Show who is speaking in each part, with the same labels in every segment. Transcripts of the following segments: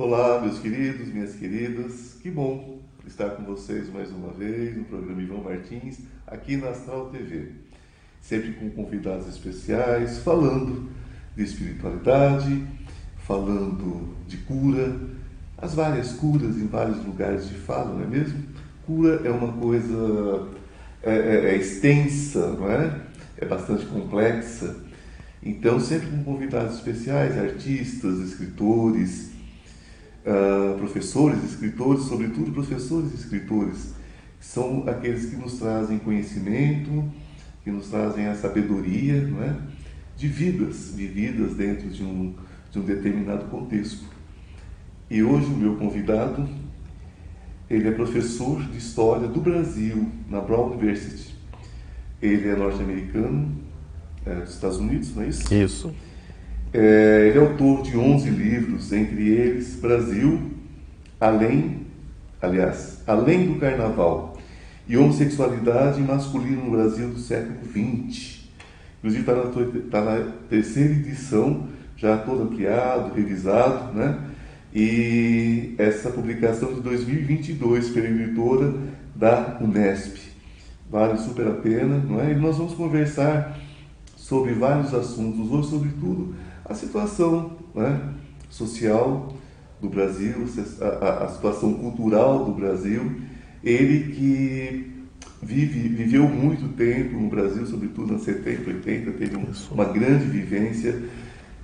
Speaker 1: Olá, meus queridos, minhas queridas, que bom estar com vocês mais uma vez no programa Ivan Martins, aqui na Astral TV. Sempre com convidados especiais, falando de espiritualidade, falando de cura, as várias curas em vários lugares de fala, não é mesmo? Cura é uma coisa é, é, é extensa, não é? É bastante complexa. Então, sempre com convidados especiais, artistas, escritores, uh, professores, escritores, sobretudo professores e escritores, são aqueles que nos trazem conhecimento, que nos trazem a sabedoria, não é? De vidas vividas dentro de um, de um determinado contexto. E hoje o meu convidado, ele é professor de História do Brasil na Brown University. Ele é norte-americano, é, dos Estados Unidos, não é isso?
Speaker 2: Isso.
Speaker 1: É, ele é autor de 11 livros, entre eles Brasil, Além, aliás, Além do Carnaval e Homossexualidade Masculina no Brasil do século XX. Inclusive está na, tá na terceira edição, já todo ampliado, revisado, né? E essa publicação de 2022 pela editora da Unesp. Vale super a pena, não é? E nós vamos conversar sobre vários assuntos, hoje, sobretudo, a situação né, social do Brasil, a, a, situação cultural do Brasil. Ele que vive, viveu muito tempo no Brasil, sobretudo nos 70, 80, teve um, uma grande vivência.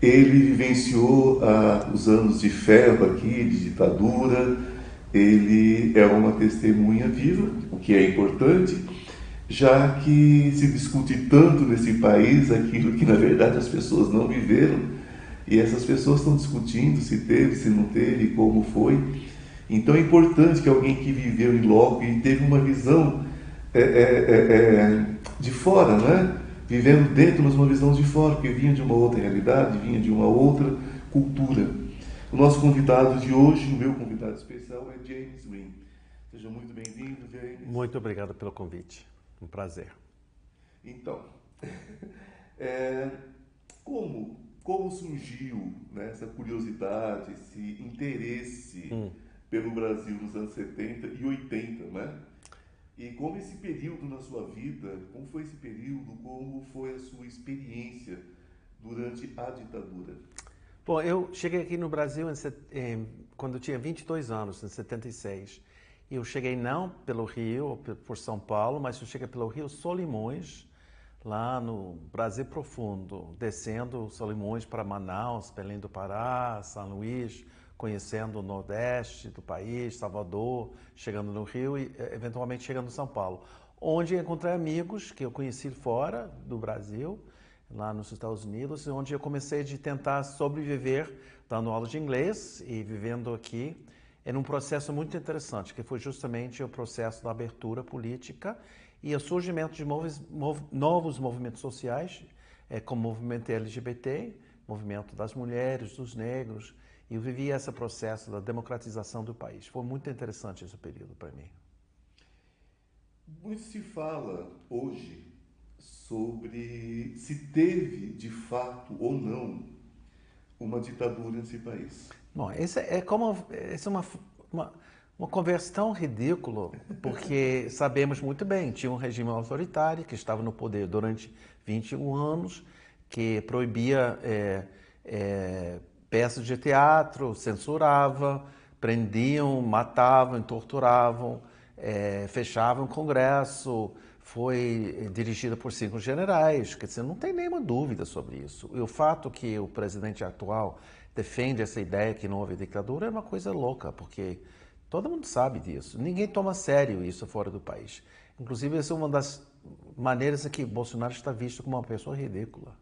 Speaker 1: Ele vivenciou ah, os anos de ferro aqui, de ditadura. Ele é uma testemunha viva, o que é importante já que se discute tanto nesse país aquilo que na verdade as pessoas não viveram e essas pessoas estão discutindo se teve, se não teve, como foi. Então é importante que alguém que viveu em loco e teve uma visão é, é, é, é, de fora, né? vivendo dentro, mas uma visão de fora, porque vinha de uma outra realidade, vinha de uma outra cultura. O nosso convidado de hoje, o meu convidado especial é James Green. Seja muito bem-vindo, James.
Speaker 2: Muito obrigado pelo convite. Um prazer.
Speaker 1: Então, é, como, como surgiu né, essa curiosidade, esse interesse hum. pelo Brasil nos anos 70 e 80, né? E como esse período na sua vida, como foi esse período, como foi a sua experiência durante a ditadura?
Speaker 2: Bom, eu cheguei aqui no Brasil em, em, quando eu tinha 22 anos, em 76. Eu cheguei não pelo Rio, por São Paulo, mas eu cheguei pelo Rio Solimões, lá no Brasil Profundo, descendo Solimões para Manaus, Belém do Pará, São Luís, conhecendo o Nordeste do país, Salvador, chegando no Rio e eh, eventualmente chegando em São Paulo, onde encontrei amigos que eu conheci fora do Brasil, lá nos Estados Unidos, onde eu comecei a tentar sobreviver dando aula de inglês e vivendo aqui em um processo muito interessante, que foi justamente o processo da abertura política e o surgimento de novos, movimentos sociais, é, como o movimento LGBT, movimento das mulheres, dos negros, e eu vivi esse processo da democratização do país. Foi muito interessante esse período para mim.
Speaker 1: Muito se fala hoje sobre se teve de fato ou não uma ditadura nesse país.
Speaker 2: Bom, isso é como isso é uma, uma, uma conversa tão ridícula, porque sabemos muito bem, tinha um regime autoritário que estava no poder durante 21 anos, que proibia é, é, peças de teatro, censurava, prendiam, matavam, torturavam, é, fechavam o Congresso, foi dirigida por cinco generais, quer dizer, não tem nenhuma dúvida sobre isso. E o fato que o presidente atual defende essa ideia que não houve ditadura é uma coisa louca, porque todo mundo sabe disso. Ninguém toma sério isso fora do país. Inclusive, essa é uma das maneiras em que Bolsonaro está visto como uma pessoa ridícula.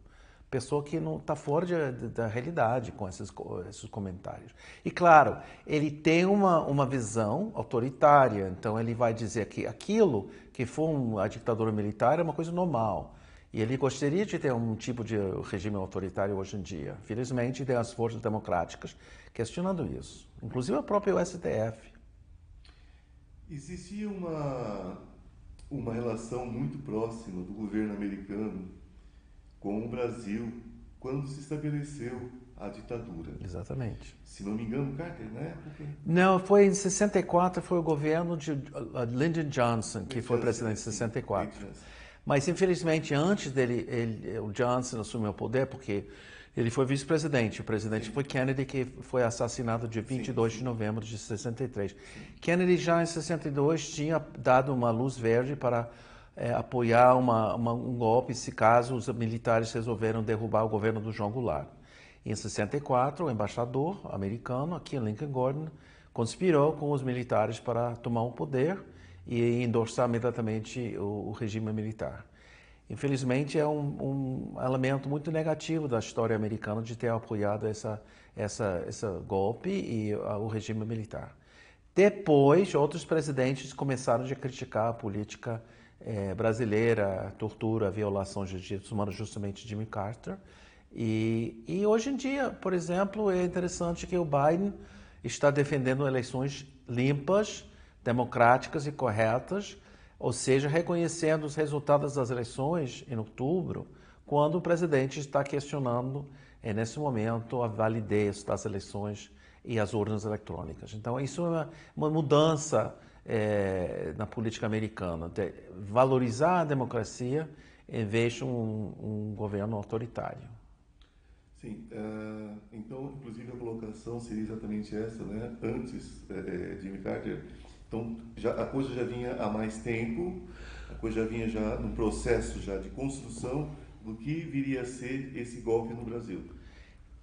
Speaker 2: Pessoa que não está fora de, da realidade com esses, esses comentários. E claro, ele tem uma, uma visão autoritária, então ele vai dizer que aquilo que foi uma ditadura militar é uma coisa normal. E ele gostaria de ter um tipo de regime autoritário hoje em dia. Felizmente, tem as forças democráticas questionando isso, inclusive a própria STF.
Speaker 1: Existia uma, uma relação muito próxima do governo americano com o Brasil quando se estabeleceu a ditadura.
Speaker 2: Exatamente.
Speaker 1: Se não me engano, Carter, na época?
Speaker 2: Não, foi em 64, foi o governo de uh, Lyndon Johnson, que foi presidente em 64. Mas, infelizmente, antes dele, ele, o Johnson assumiu o poder, porque ele foi vice-presidente. O presidente Sim. foi Kennedy, que foi assassinado dia 22 Sim. de novembro de 63. Sim. Kennedy já em 62 tinha dado uma luz verde para é, apoiar uma, uma, um golpe se caso os militares resolveram derrubar o governo do João Goulart. Em 64, o embaixador americano aqui Lincoln Gordon conspirou com os militares para tomar o poder e endossar imediatamente o, o regime militar. Infelizmente, é um, um, elemento muito negativo da história americana de ter apoiado essa, essa, esse golpe e o regime militar. Depois, outros presidentes começaram a criticar a política eh, brasileira, a tortura, a violação de direitos humanos, justamente Jimmy Carter. E, e hoje em dia, por exemplo, é interessante que o Biden está defendendo eleições limpas, democráticas e corretas, ou seja, reconhecendo os resultados das eleições em outubro, quando o presidente está questionando, é, nesse momento, a validez das eleições e as urnas eletrônicas. Então, isso é uma, uma mudança é, na política americana, de valorizar a democracia em vez de um, um governo autoritário.
Speaker 1: Sim, uh, então, inclusive, a colocação seria exatamente essa, né? Antes é, Jimmy Carter então, já, a coisa já vinha há mais tempo, a coisa já vinha já num processo já de construção do que viria a ser esse golpe no Brasil.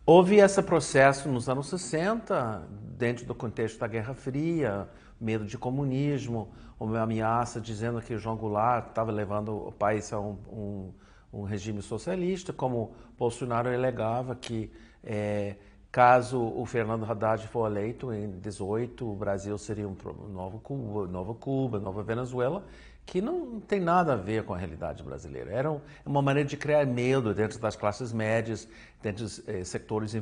Speaker 2: Houve esse processo nos anos 60, dentro do contexto da Guerra Fria, medo de comunismo, uma ameaça dizendo que João Goulart estava levando o país a um, um, um regime socialista, como Bolsonaro alegava que é, Caso o Fernando Haddad for eleito em 18, o Brasil seria um novo Cuba, nova Cuba, nova Venezuela, que não tem nada a ver com a realidade brasileira. Era uma maneira de criar medo dentro das classes médias, dentro dos eh, setores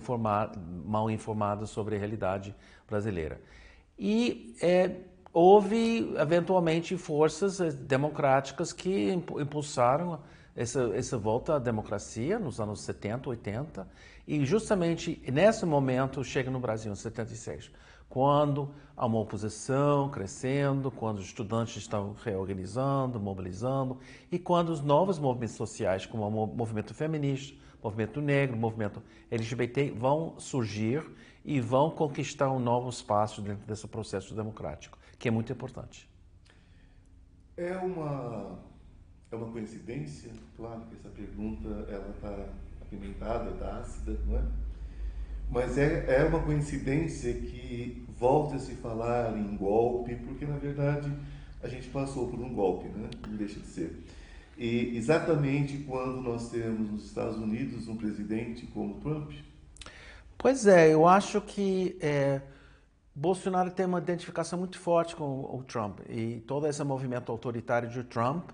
Speaker 2: mal informados sobre a realidade brasileira. E é, houve, eventualmente, forças eh, democráticas que impulsaram essa, essa volta à democracia nos anos 70, 80 e justamente nesse momento chega no Brasil, em 76, quando há uma oposição crescendo, quando os estudantes estão reorganizando, mobilizando, e quando os novos movimentos sociais, como o movimento feminista, movimento negro, movimento LGBT, vão surgir e vão conquistar um novo espaço dentro desse processo democrático, que é muito importante.
Speaker 1: É uma, é uma coincidência, claro que essa pergunta ela está apimentada, da ácida, não é? Mas é, é uma coincidência que volte a se falar em golpe, porque na verdade a gente passou por um golpe, né? Não deixa de ser. E exatamente quando nós temos nos Estados Unidos um presidente como Trump.
Speaker 2: Pois é, eu acho que é, Bolsonaro tem uma identificação muito forte com o Trump e todo esse movimento autoritário de Trump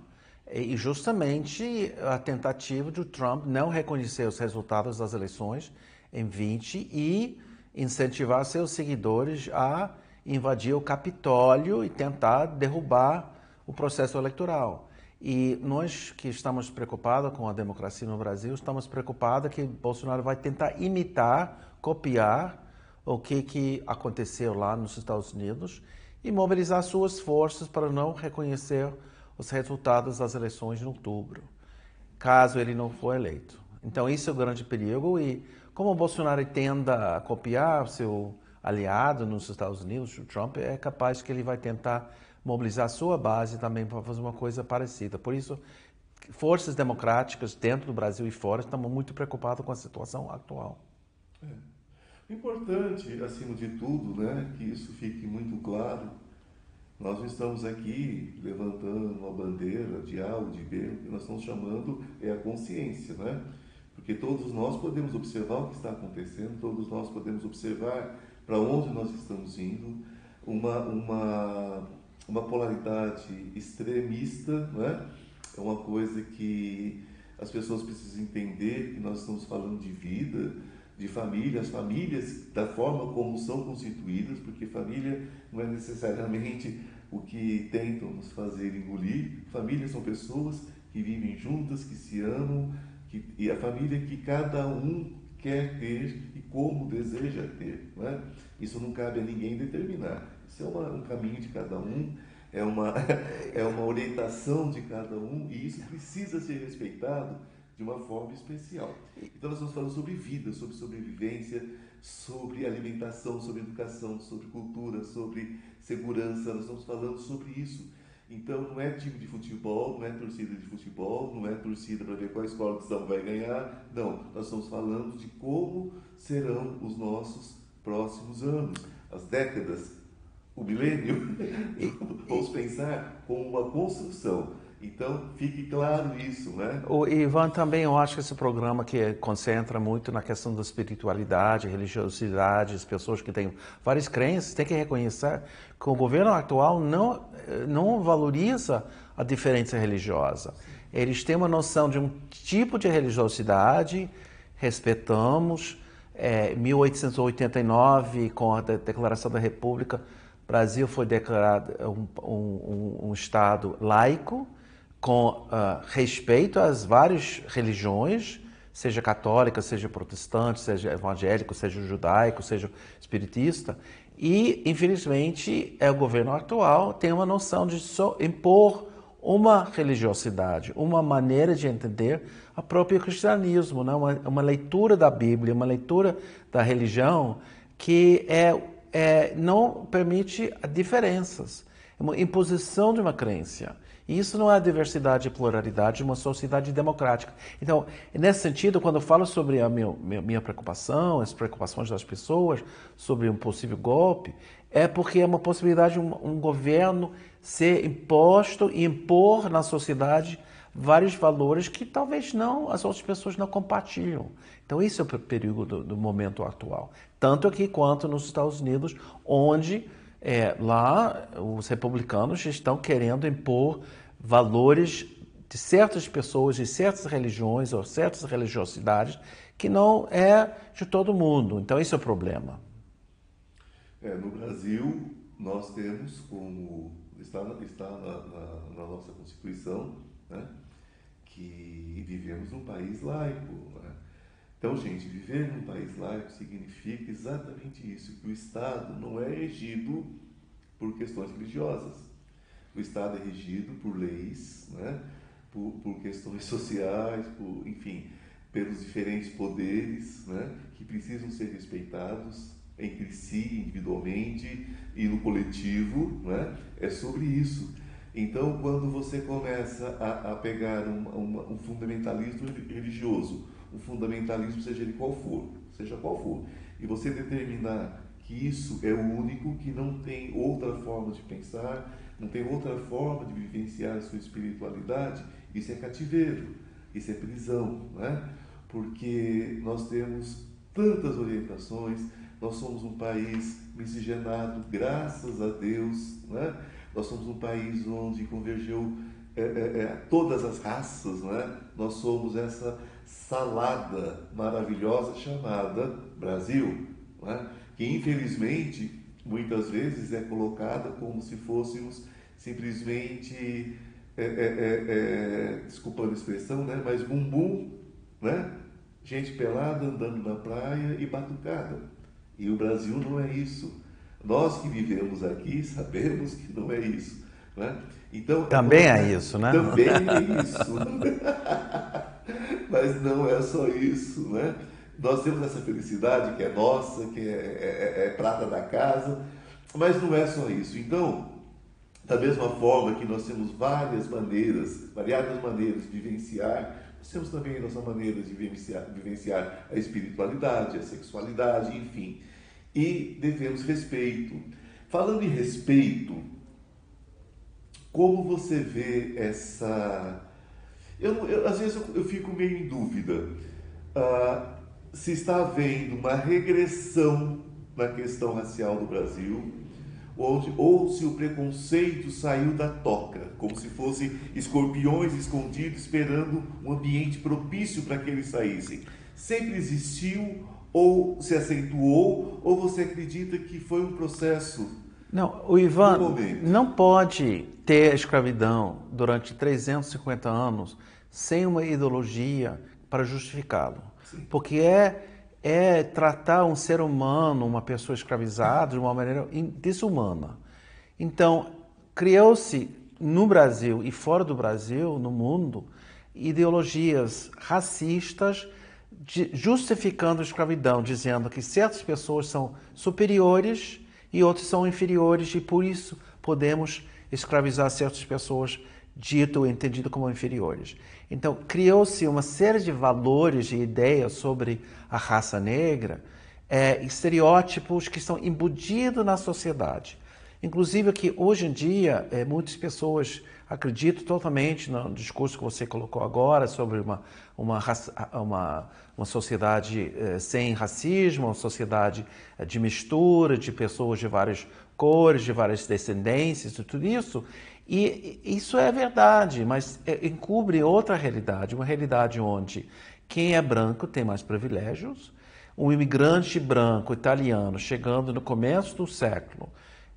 Speaker 2: e justamente a tentativa do Trump não reconhecer os resultados das eleições em 20 e incentivar seus seguidores a invadir o Capitólio e tentar derrubar o processo eleitoral. E nós que estamos preocupados com a democracia no Brasil, estamos preocupados que Bolsonaro vai tentar imitar, copiar o que, que aconteceu lá nos Estados Unidos e mobilizar suas forças para não reconhecer os resultados das eleições em outubro, caso ele não for eleito. Então, isso é o grande perigo e como o Bolsonaro tenda a copiar seu aliado nos Estados Unidos, o Trump, é capaz que ele vai tentar mobilizar sua base também para fazer uma coisa parecida. Por isso, forças democráticas dentro do Brasil e fora estão muito preocupadas com a situação atual.
Speaker 1: É. Importante, acima de tudo, né, que isso fique muito claro nós não estamos aqui levantando uma bandeira de A ou de B, o que nós estamos chamando é a consciência, né? Porque todos nós podemos observar o que está acontecendo, todos nós podemos observar para onde nós estamos indo, uma, uma, uma polaridade extremista, né? É uma coisa que as pessoas precisam entender que nós estamos falando de vida, de família, as famílias da forma como são constituídas, porque família não é necessariamente o que tentam nos fazer engolir. Famílias são pessoas que vivem juntas, que se amam, que, e a família que cada um quer ter e como deseja ter. Né? Isso não cabe a ninguém determinar. Isso é uma, um caminho de cada um, é uma, é uma orientação de cada um e isso precisa ser respeitado de uma forma especial. Então nós estamos falando sobre vida, sobre sobrevivência, sobre alimentação, sobre educação, sobre cultura, sobre segurança, nós estamos falando sobre isso. Então não é time de futebol, não é torcida de futebol, não é torcida para ver qual escola que vai ganhar. Não, nós estamos falando de como serão os nossos próximos anos, as décadas, o milênio. Vamos pensar como uma construção. Então, fique claro isso, né?
Speaker 2: O Ivan, também eu acho que esse programa que concentra muito na questão da espiritualidade, religiosidade, as pessoas que têm várias crenças, tem que reconhecer que o governo atual não, não valoriza a diferença religiosa. Eles têm uma noção de um tipo de religiosidade, respeitamos. É, 1889, com a Declaração da República, Brasil foi declarado um, um, um Estado laico, com uh, respeito às várias religiões, seja católica, seja protestante, seja evangélico, seja judaico, seja espiritista. E, infelizmente, é o governo atual tem uma noção de impor uma religiosidade, uma maneira de entender o próprio cristianismo, né? uma, uma leitura da Bíblia, uma leitura da religião que é, é, não permite diferenças, uma imposição de uma crença. E isso não é diversidade e pluralidade de uma sociedade democrática. Então, nesse sentido, quando eu falo sobre a minha, minha preocupação, as preocupações das pessoas sobre um possível golpe, é porque é uma possibilidade de um, um governo ser imposto e impor na sociedade vários valores que talvez não as outras pessoas não compartilham. Então, isso é o perigo do, do momento atual. Tanto aqui quanto nos Estados Unidos, onde é, lá os republicanos estão querendo impor valores de certas pessoas, de certas religiões ou certas religiosidades que não é de todo mundo. Então, esse é o problema.
Speaker 1: É, no Brasil, nós temos como está, está na, na, na nossa Constituição né, que vivemos num país laico. Né? Então, gente, viver num país laico significa exatamente isso, que o Estado não é regido por questões religiosas. O Estado é regido por leis, né? por, por questões sociais, por, enfim, pelos diferentes poderes né? que precisam ser respeitados entre si, individualmente e no coletivo. Né? É sobre isso. Então, quando você começa a, a pegar um, um fundamentalismo religioso, o fundamentalismo, seja ele qual for, seja qual for, e você determinar que isso é o único, que não tem outra forma de pensar, não tem outra forma de vivenciar a sua espiritualidade, isso é cativeiro, isso é prisão, né? porque nós temos tantas orientações, nós somos um país miscigenado, graças a Deus, né? nós somos um país onde convergeu é, é, é, todas as raças, né? nós somos essa salada maravilhosa chamada Brasil, né? que infelizmente muitas vezes é colocada como se fôssemos simplesmente, é, é, é, é, desculpando a expressão, né? mas bumbum, né? gente pelada andando na praia e batucada. E o Brasil não é isso. Nós que vivemos aqui sabemos que não é isso. Né?
Speaker 2: Então, também é isso, né?
Speaker 1: Também é isso. Mas não é só isso, né? Nós temos essa felicidade que é nossa, que é, é, é, é prata da casa, mas não é só isso. Então, da mesma forma que nós temos várias maneiras, variadas maneiras de vivenciar, nós temos também a nossa maneira de vivenciar, vivenciar a espiritualidade, a sexualidade, enfim. E devemos respeito. Falando em respeito, como você vê essa. Eu, eu às vezes eu, eu, fico meio em dúvida. Ah, se está havendo uma regressão na questão racial do Brasil, ou, ou se o preconceito saiu da toca, como se fossem escorpiões escondidos esperando um ambiente propício para que eles saíssem. Sempre existiu ou se acentuou, ou você acredita que foi um processo?
Speaker 2: Não, o Ivan não pode ter escravidão durante 350 anos sem uma ideologia para justificá-lo. Porque é, é tratar um ser humano, uma pessoa escravizada, de uma maneira desumana. Então, criou-se no Brasil e fora do Brasil, no mundo, ideologias racistas justificando a escravidão, dizendo que certas pessoas são superiores e outras são inferiores e por isso podemos escravizar certas pessoas dito ou entendido como inferiores. Então, criou-se uma série de valores e ideias sobre a raça negra, é, estereótipos que estão embutidos na sociedade. Inclusive que hoje em dia, é, muitas pessoas acreditam totalmente no discurso que você colocou agora sobre uma, uma, uma, uma sociedade é, sem racismo, uma sociedade é, de mistura de pessoas de várias cores, de várias descendências e tudo isso. E isso é verdade, mas é, encobre outra realidade, uma realidade onde quem é branco tem mais privilégios. Um imigrante branco italiano chegando no começo do século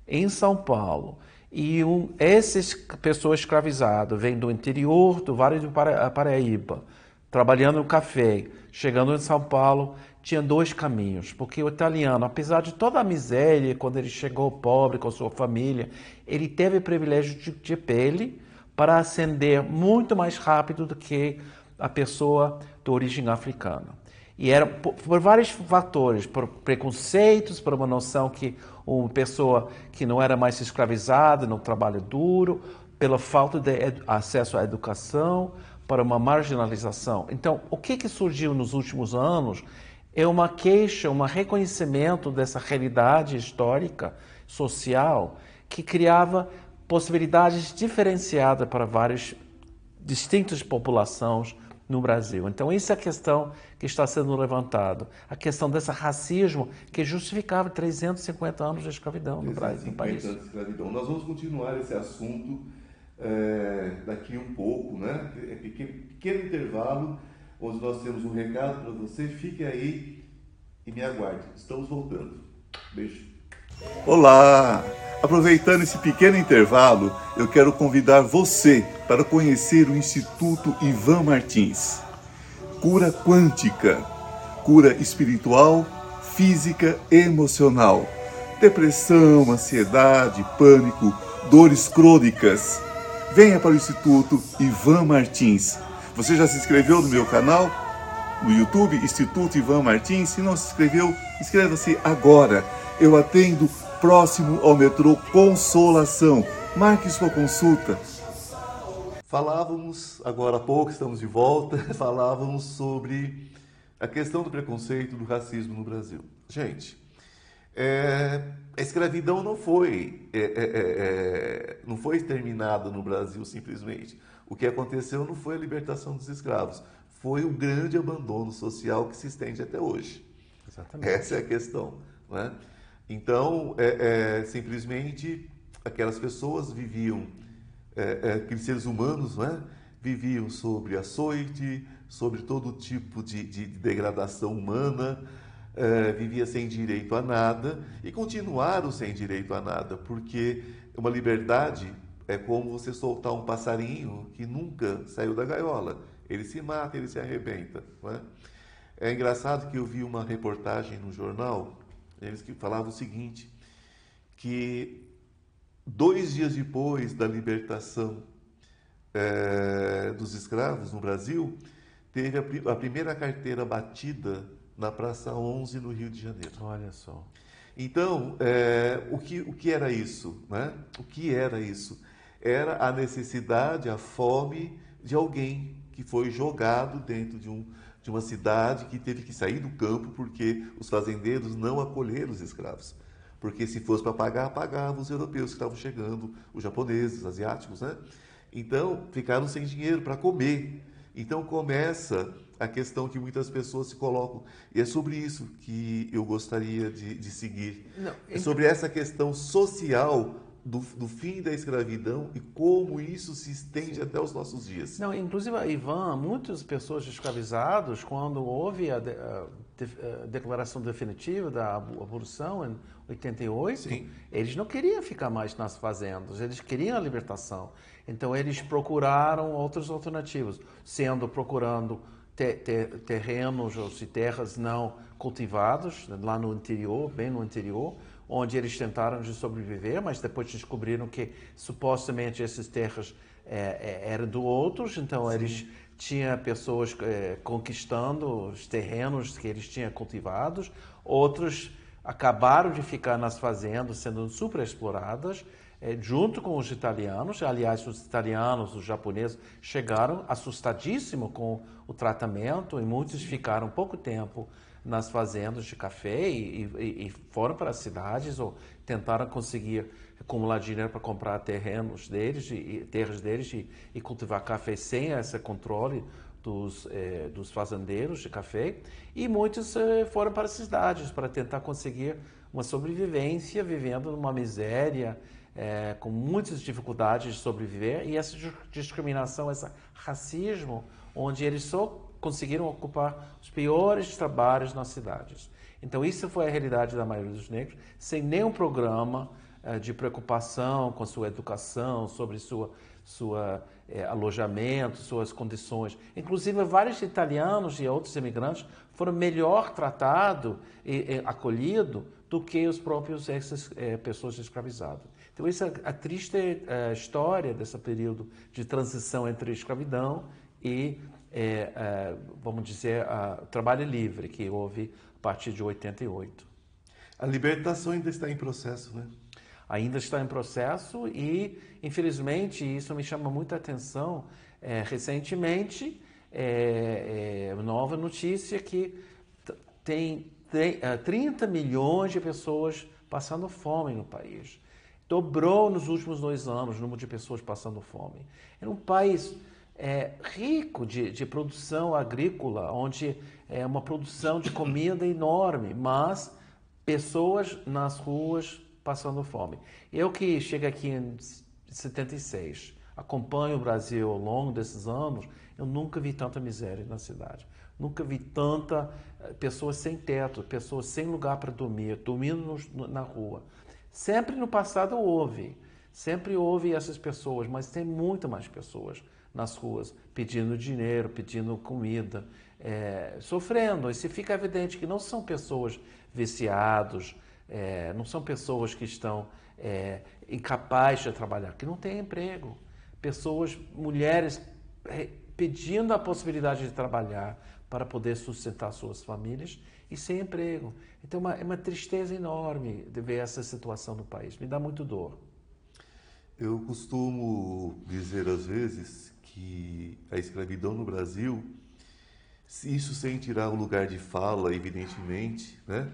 Speaker 2: em São Paulo e um, essas pessoas escravizadas vêm do interior do Vale do Paraíba, trabalhando no café, chegando em São Paulo, tinha dois caminhos, porque o italiano, apesar de toda a miséria, quando ele chegou pobre com sua família, ele teve privilégio de, de pele para ascender muito mais rápido do que a pessoa de origem africana. E era por, por, vários fatores, por preconceitos, por uma noção que uma pessoa que não era mais escravizada no trabalho duro, pela falta de acesso à educação, para uma marginalização. Então, o que, que surgiu nos últimos anos é uma queixa, um reconhecimento dessa realidade histórica, social, que criava possibilidades diferenciadas para várias distintas populações no Brasil. Então, essa é a questão que está sendo levantada. A questão desse racismo que justificava 350 anos de escravidão no, Brasil, no país. Anos de
Speaker 1: escravidão. Nós vamos continuar esse assunto é, daqui um pouco, né? É pequeno, pequeno intervalo onde nós temos um recado para você. Fique aí e me aguarde. Estamos voltando. Beijo. Olá! Aproveitando esse pequeno intervalo, eu quero convidar você para conhecer o Instituto Ivan Martins. Cura quântica, cura espiritual, física e emocional. Depressão, ansiedade, pânico, dores crônicas. Venha para o Instituto Ivan Martins você já se inscreveu no meu canal? No YouTube, Instituto Ivan Martins? Se não se inscreveu, inscreva-se agora. Eu atendo próximo ao metrô Consolação. Marque sua consulta. Falávamos, agora há pouco, estamos de volta, falávamos sobre a questão do preconceito, do racismo no Brasil. Gente, é, a escravidão não foi, é, é, é, é não foi exterminada no Brasil simplesmente. O que aconteceu não foi a libertação dos escravos, foi o grande abandono social que se estende até hoje. Exatamente. Essa é a questão. Né? Então, é, é, simplesmente, aquelas pessoas viviam, é, é aqueles seres humanos, né? viviam sobre açoite, sobre todo tipo de, de, de degradação humana, é, vivia sem direito a nada e continuaram sem direito a nada, porque uma liberdade é como você soltar um passarinho que nunca saiu da gaiola. Ele se mata, ele se arrebenta. É? é engraçado que eu vi uma reportagem no jornal, eles que falavam o seguinte, que dois dias depois da libertação é, dos escravos no Brasil, teve a, a, primeira carteira batida na Praça 11, no Rio de Janeiro.
Speaker 2: Olha só.
Speaker 1: Então, é, o, que, o que era isso? Né? O que era isso? Era a necessidade, a fome de alguém que foi jogado dentro de, um, de uma cidade que teve que sair do campo porque os fazendeiros não acolheram os escravos. Porque se fosse para pagar, pagavam os europeus que estavam chegando, os japoneses, os asiáticos, né? Então, ficaram sem dinheiro para comer. Então começa a questão que muitas pessoas se colocam. E é sobre isso que eu gostaria de, de seguir. Não, é sobre essa questão social do, do, fim da escravidão e como isso se estende até os nossos dias.
Speaker 2: Não, inclusive, Ivan, muitas pessoas escravizadas, quando houve a, de, a, a declaração definitiva da abolição em 88, Sim. eles não queriam ficar mais nas fazendas, eles queriam a libertação. Então, eles procuraram outras alternativas, sendo procurando terrenos ou terras não cultivados lá no interior, bem no interior, onde eles tentaram de sobreviver, mas depois descobriram que supostamente essas terras é, é, eram do outros, então Sim. eles tinham pessoas é, conquistando os terrenos que eles tinham cultivados, outros acabaram de ficar nas fazendas sendo super exploradas, é, junto com os italianos. Aliás, os italianos, os japoneses chegaram assustadíssimos com o tratamento e muitos ficaram pouco tempo nas fazendas de café e, e, e foram para as cidades ou tentaram conseguir acumular dinheiro para comprar terrenos deles e terras deles e, e cultivar café sem esse controle dos, eh, dos fazendeiros de café. E muitos eh, foram para as cidades para tentar conseguir uma sobrevivência vivendo numa miséria eh, com muitas dificuldades de sobreviver. E essa discriminação, esse racismo onde eles só conseguiram ocupar os piores trabalhos nas cidades. Então, isso foi a realidade da maioria dos negros, sem nenhum programa eh, de preocupação com sua educação, sobre sua, sua eh, alojamento, suas condições. Inclusive, vários italianos e outros imigrantes foram melhor tratados e, e acolhidos do que os próprios essas eh, pessoas escravizadas. Então, essa é a triste história desse período de transição entre escravidão e é, é, vamos dizer, a trabalho livre que houve a partir de 88.
Speaker 1: A libertação ainda está em processo, né?
Speaker 2: Ainda está em processo e, infelizmente, isso me chama muita atenção. É, recentemente, é, é, nova notícia que tem, tem 30 é, milhões de pessoas passando fome no país. Dobrou nos últimos dois anos o número de pessoas passando fome. É um país é, rico de, de produção agrícola, onde é uma produção de comida enorme, mas pessoas nas ruas passando fome. Eu que chego aqui em 76, acompanho o Brasil ao longo desses anos, eu nunca vi tanta miséria na cidade. Nunca vi tanta eh, pessoas sem teto, pessoas sem lugar para dormir, dormindo na rua. Sempre no passado houve, sempre houve essas pessoas, mas tem muito mais pessoas nas ruas, pedindo dinheiro, pedindo comida, é, sofrendo. E se fica evidente que não são pessoas viciados, é, não são pessoas que estão é, incapazes de trabalhar, que não têm emprego. Pessoas, mulheres é, pedindo a possibilidade de trabalhar para poder sustentar suas famílias e sem emprego. Então, é uma, é uma tristeza enorme de ver essa situação no país. Me dá muito dor.
Speaker 1: Eu costumo dizer às vezes que a escravidão no Brasil, isso sem tirar o lugar de fala, evidentemente, né,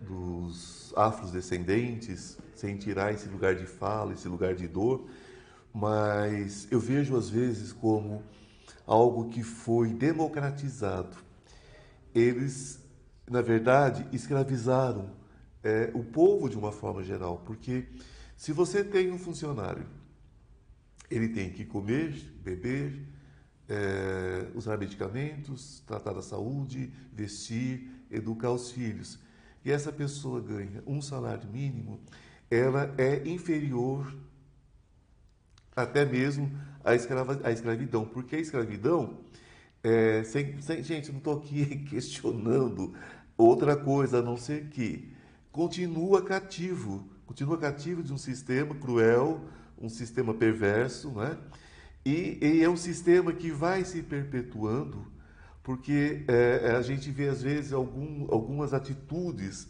Speaker 1: dos afrodescendentes, sem tirar esse lugar de fala, esse lugar de dor, mas eu vejo às vezes como algo que foi democratizado. Eles, na verdade, escravizaram é, o povo de uma forma geral, porque se você tem um funcionário ele tem que comer, beber, é, usar medicamentos, tratar da saúde, vestir, educar os filhos. E essa pessoa ganha um salário mínimo, ela é inferior até mesmo à, escrava, à escravidão, porque a escravidão, é, sem, sem, gente, não estou aqui questionando outra coisa a não ser que continua cativo, continua cativo de um sistema cruel, um sistema perverso, né? E, e, é um sistema que vai se perpetuando, porque é, é, a gente vê às vezes algum, algumas atitudes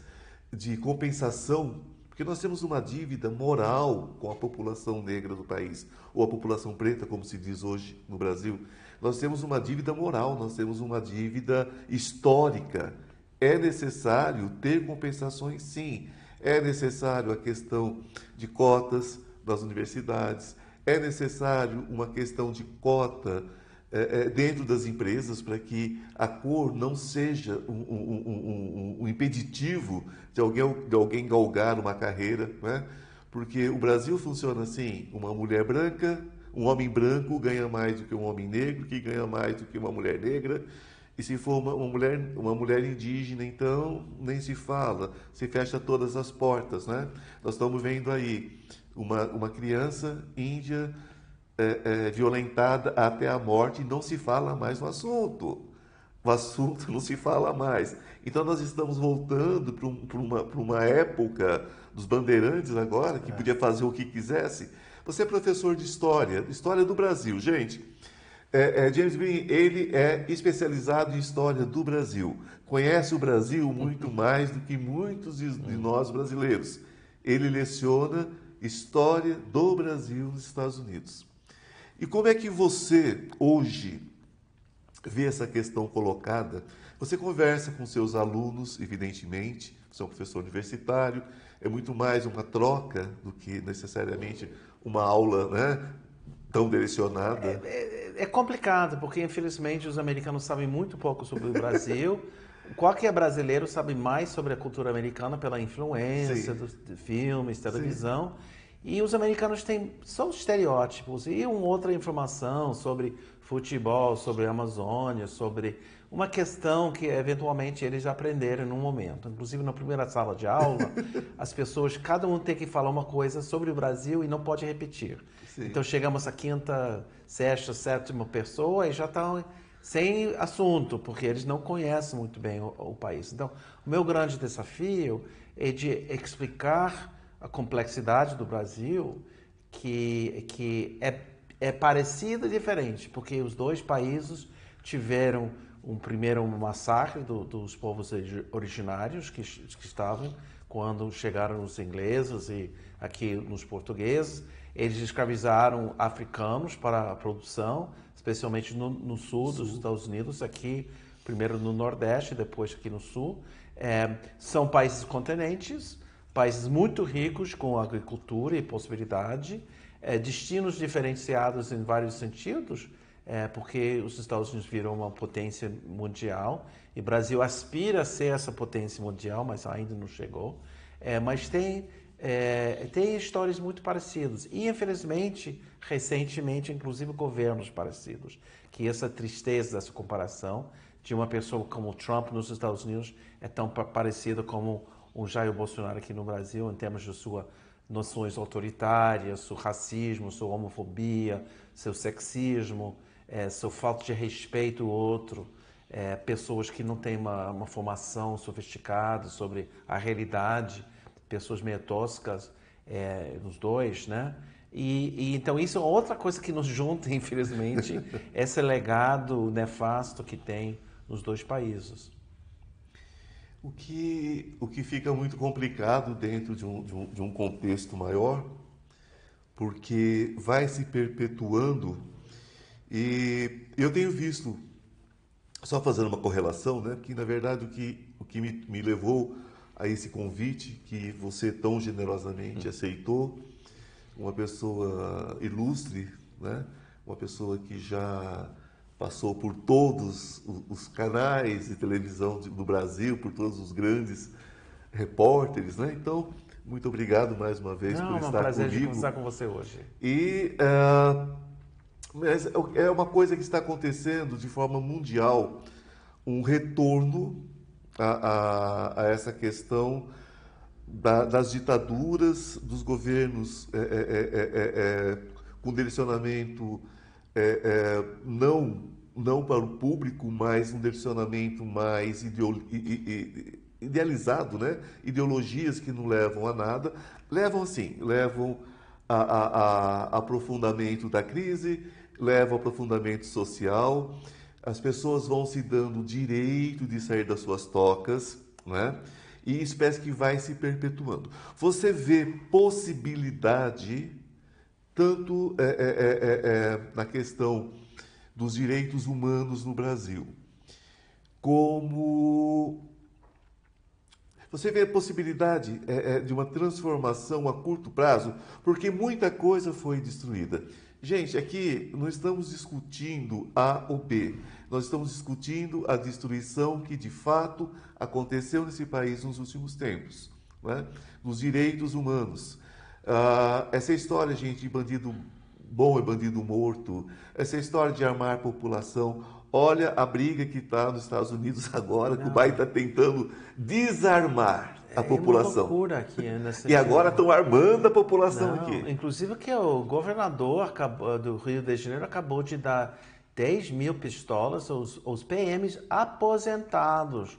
Speaker 1: de compensação, porque nós temos uma dívida moral com a população negra do país, ou a população preta, como se diz hoje no Brasil. Nós temos uma dívida moral, nós temos uma dívida histórica. É necessário ter compensações, sim. É necessário a questão de cotas, das universidades. É necessário uma questão de cota é, dentro das empresas para que a cor não seja um, um, um, um, impeditivo de alguém, de alguém galgar uma carreira, né? porque o Brasil funciona assim: uma mulher branca, um homem branco ganha mais do que um homem negro, que ganha mais do que uma mulher negra. E se for uma, mulher, uma mulher indígena, então nem se fala, se fecha todas as portas. Né? Nós estamos vendo aí uma, uma criança índia é, é, violentada até a morte e não se fala mais no assunto. O assunto não se fala mais. Então nós estamos voltando para um, uma, uma época dos bandeirantes agora, que é. podia fazer o que quisesse. Você é professor de história, história do Brasil. Gente, é, é, James Green, ele é especializado em história do Brasil. Conhece o Brasil muito mais do que muitos de nós brasileiros. Ele leciona história do Brasil nos Estados Unidos. E como é que você, hoje, vê essa questão colocada? Você conversa com seus alunos, evidentemente, você é um professor universitário, é muito mais uma troca do que necessariamente uma aula né, tão direcionada.
Speaker 2: É, é, é complicado, porque infelizmente os americanos sabem muito pouco sobre o Brasil. Qualquer brasileiro sabe mais sobre a cultura americana pela influência dos filmes, televisão. Sim. E os americanos têm só os estereótipos e uma outra informação sobre futebol, sobre Amazônia, sobre uma questão que eventualmente eles aprenderam num momento. Inclusive na primeira sala de aula, as pessoas, cada um tem que falar uma coisa sobre o Brasil e não pode repetir. Sim. Então chegamos à quinta, sexta, sétima pessoa e já estão sem assunto, porque eles não conhecem muito bem o, o país. Então, o meu grande desafio é de explicar a complexidade do Brasil, que, que é, é parecida e diferente, porque os dois países tiveram um primeiro massacre do, dos povos originários que, que estavam quando chegaram os ingleses e aqui nos portugueses. Eles escravizaram africanos para a produção, especialmente no, no sul, sul, dos Estados Unidos, aqui primeiro no Nordeste, depois aqui no Sul. É, são países continentes países muito ricos com agricultura e possibilidade, é, destinos diferenciados em vários sentidos, é, porque os Estados Unidos viram uma potência mundial e o Brasil aspira a ser essa potência mundial, mas ainda não chegou. É, mas tem, é, tem histórias muito parecidas. E, infelizmente, recentemente, inclusive governos parecidos, que essa tristeza dessa comparação de uma pessoa como Trump nos Estados Unidos é tão parecida como o Jair Bolsonaro aqui no Brasil em termos de suas noções autoritárias, seu racismo, sua homofobia, seu sexismo, é, sua falta de respeito ao outro, é, pessoas que não têm uma, uma, formação sofisticada sobre a realidade, pessoas meio toscas, é, nos dois, né? E, e, então isso é outra coisa que nos junta, infelizmente, esse legado nefasto que tem nos dois países.
Speaker 1: O que, o que fica muito complicado dentro de um, de um, de um contexto maior, porque vai se perpetuando e eu tenho visto, só fazendo uma correlação, né, que na verdade o que, o que me, me levou a esse convite que você tão generosamente aceitou, uma pessoa ilustre, né, uma pessoa que já passou por todos os canais de televisão do Brasil, por todos os grandes repórteres, né? Então, muito obrigado mais uma vez
Speaker 2: Não,
Speaker 1: por estar
Speaker 2: comigo. É um prazer
Speaker 1: comigo.
Speaker 2: conversar com você hoje.
Speaker 1: E uh, mas é uma coisa que está acontecendo de forma mundial, um retorno a, a, a essa questão da, das ditaduras, dos governos é, é, é, com direcionamento não não para o público, mas um direcionamento mais idealizado, né? ideologias que não levam a nada, levam assim, levam a, a, a aprofundamento da crise, levam a aprofundamento social, as pessoas vão se dando o direito de sair das suas tocas, né? e espécie que vai se perpetuando. Você vê possibilidade, tanto é, é, é, é na questão dos direitos humanos no Brasil. Como você vê a possibilidade é, é, de uma transformação a curto prazo, porque muita coisa foi destruída. Gente, aqui não estamos discutindo A ou B, nós estamos discutindo a destruição que de fato aconteceu nesse país nos últimos tempos, né? dos direitos humanos. Ah, essa história, gente, de bandido bom é bandido morto, essa história de armar a população, Olha a briga que está nos Estados Unidos agora, que o Biden está tentando desarmar a
Speaker 2: é
Speaker 1: população.
Speaker 2: Uma loucura aqui, nesse
Speaker 1: e agora estão armando a população
Speaker 2: Não,
Speaker 1: aqui.
Speaker 2: Inclusive que o governador acabou, do Rio de Janeiro acabou de dar 10 mil pistolas aos, aos PMs aposentados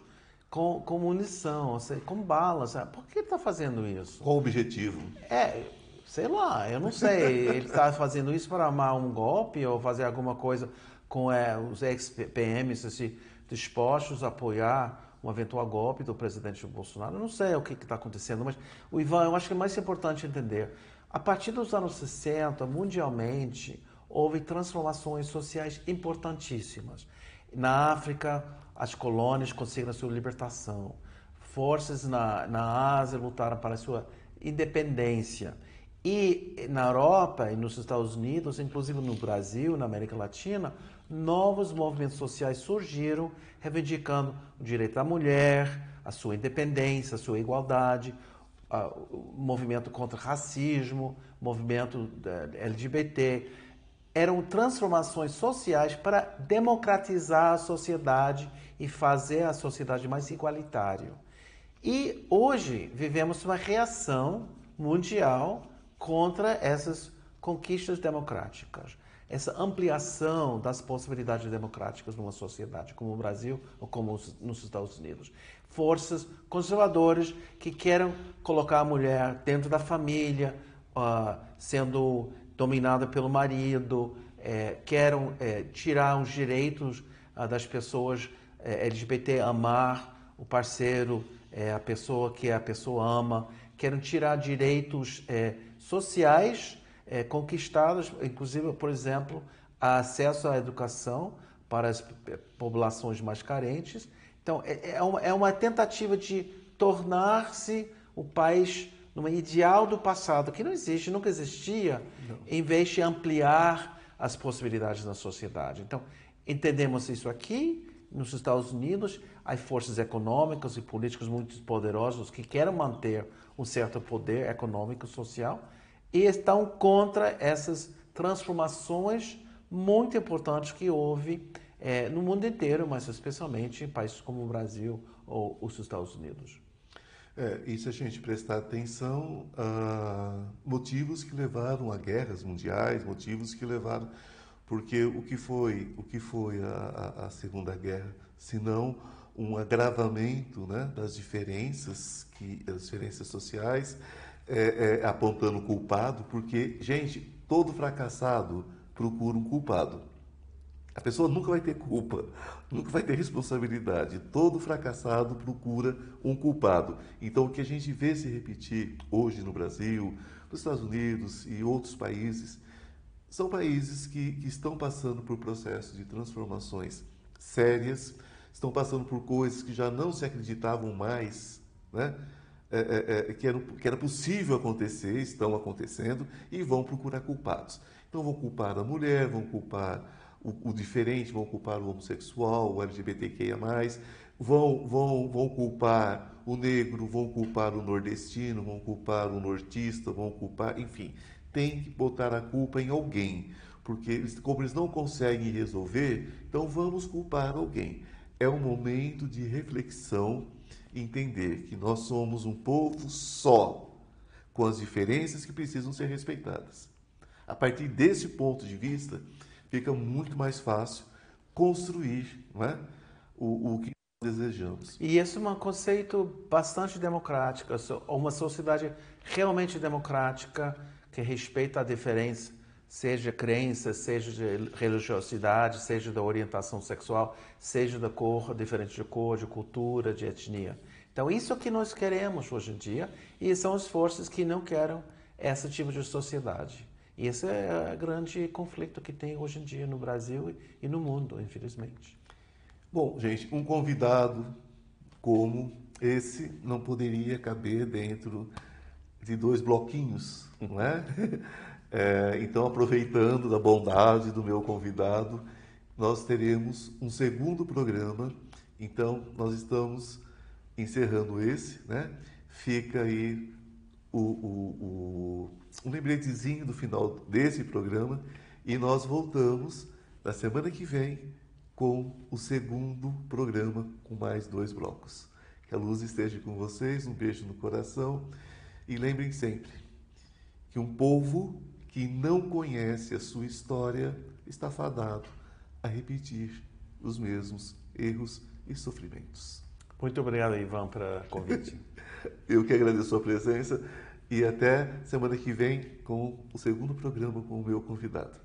Speaker 2: com, com munição, seja, com balas. Por que ele está fazendo isso?
Speaker 1: Qual o objetivo?
Speaker 2: É, sei lá, eu não sei. Ele está fazendo isso para armar um golpe ou fazer alguma coisa com é, os ex-PMs assim, dispostos a apoiar um eventual golpe do presidente Bolsonaro. Eu não sei o que está acontecendo, mas o Ivan, eu acho que é mais importante entender. A partir dos anos 60, mundialmente, houve transformações sociais importantíssimas. Na África, as colônias conseguiram sua libertação. Forças na, na Ásia lutaram para a sua independência. E na Europa e nos Estados Unidos, inclusive no Brasil, na América Latina, novos movimentos sociais surgiram reivindicando o direito da mulher, a sua independência, a sua igualdade, o movimento contra o racismo, movimento LGBT. Eram transformações sociais para democratizar a sociedade e fazer a sociedade mais igualitária. E hoje vivemos uma reação mundial contra essas conquistas democráticas essa ampliação das possibilidades democráticas numa sociedade como o Brasil ou como nos Estados Unidos. Forças conservadoras que querem colocar a mulher dentro da família, uh, sendo dominada pelo marido, é, querem é, tirar os direitos uh, das pessoas é, LGBT, amar o parceiro, a pessoa que a pessoa ama, querem tirar direitos sociais é, conquistadas, inclusive, por exemplo, acesso à educação para as populações mais carentes. Então, é, é, uma, é uma tentativa de tornar-se o país num ideal do passado que não existe, nunca existia, não. em vez de ampliar as possibilidades na sociedade. Então, entendemos isso aqui, nos Estados Unidos, há forças econômicas e políticas muito poderosas que querem manter um certo poder econômico e social e estão contra essas transformações muito importantes que houve é, no mundo inteiro, mas especialmente em países como o Brasil ou os Estados Unidos.
Speaker 1: É, e se a gente prestar atenção a motivos que levaram a guerras mundiais, motivos que levaram, porque o que foi o que foi a, a Segunda Guerra, se não um agravamento né, das diferenças que as diferenças sociais é, é, apontando culpado, porque, gente, todo fracassado procura um culpado. A pessoa nunca vai ter culpa, nunca vai ter responsabilidade. Todo fracassado procura um culpado. Então, o que a gente vê se repetir hoje no Brasil, nos Estados Unidos e outros países, são países que, que estão passando por processos de transformações sérias, estão passando por coisas que já não se acreditavam mais, né? É, é, é, que, era, que era possível acontecer, estão acontecendo, e vão procurar culpados. Então vão culpar a mulher, vão culpar o, o diferente, vão culpar o homossexual, o LGBTQIA, vão, vão, vão culpar o negro, vão culpar o nordestino, vão culpar o nortista, vão culpar, enfim, tem que botar a culpa em alguém, porque eles, como eles não conseguem resolver, então vamos culpar alguém. É um momento de reflexão entender que nós somos um povo só, com as diferenças que precisam ser respeitadas. A partir desse ponto de vista, fica muito mais fácil construir não é? o, o que desejamos.
Speaker 2: E esse é um conceito bastante democrático, uma sociedade realmente democrática que respeita a diferença seja crença, seja de religiosidade, seja da orientação sexual, seja da cor, diferente de cor, de cultura, de etnia. Então, isso é o que nós queremos hoje em dia e são as forças que não querem esse tipo de sociedade. E esse é o grande conflito que tem hoje em dia no Brasil e no mundo, infelizmente.
Speaker 1: Bom, gente, um convidado como esse não poderia caber dentro de dois bloquinhos, não é? É, então, aproveitando da bondade do meu convidado, nós teremos um segundo programa. Então, nós estamos encerrando esse, né? Fica aí o, o, o, um lembretezinho do final desse programa e nós voltamos na semana que vem com o segundo programa com mais dois blocos. Que a luz esteja com vocês, um beijo no coração e lembrem sempre que um povo que não conhece a sua história está fadado a repetir os mesmos erros e sofrimentos.
Speaker 2: Muito obrigado, Ivan, pelo convite.
Speaker 1: Eu que agradeço a presença e até semana que vem com o segundo programa com o meu convidado.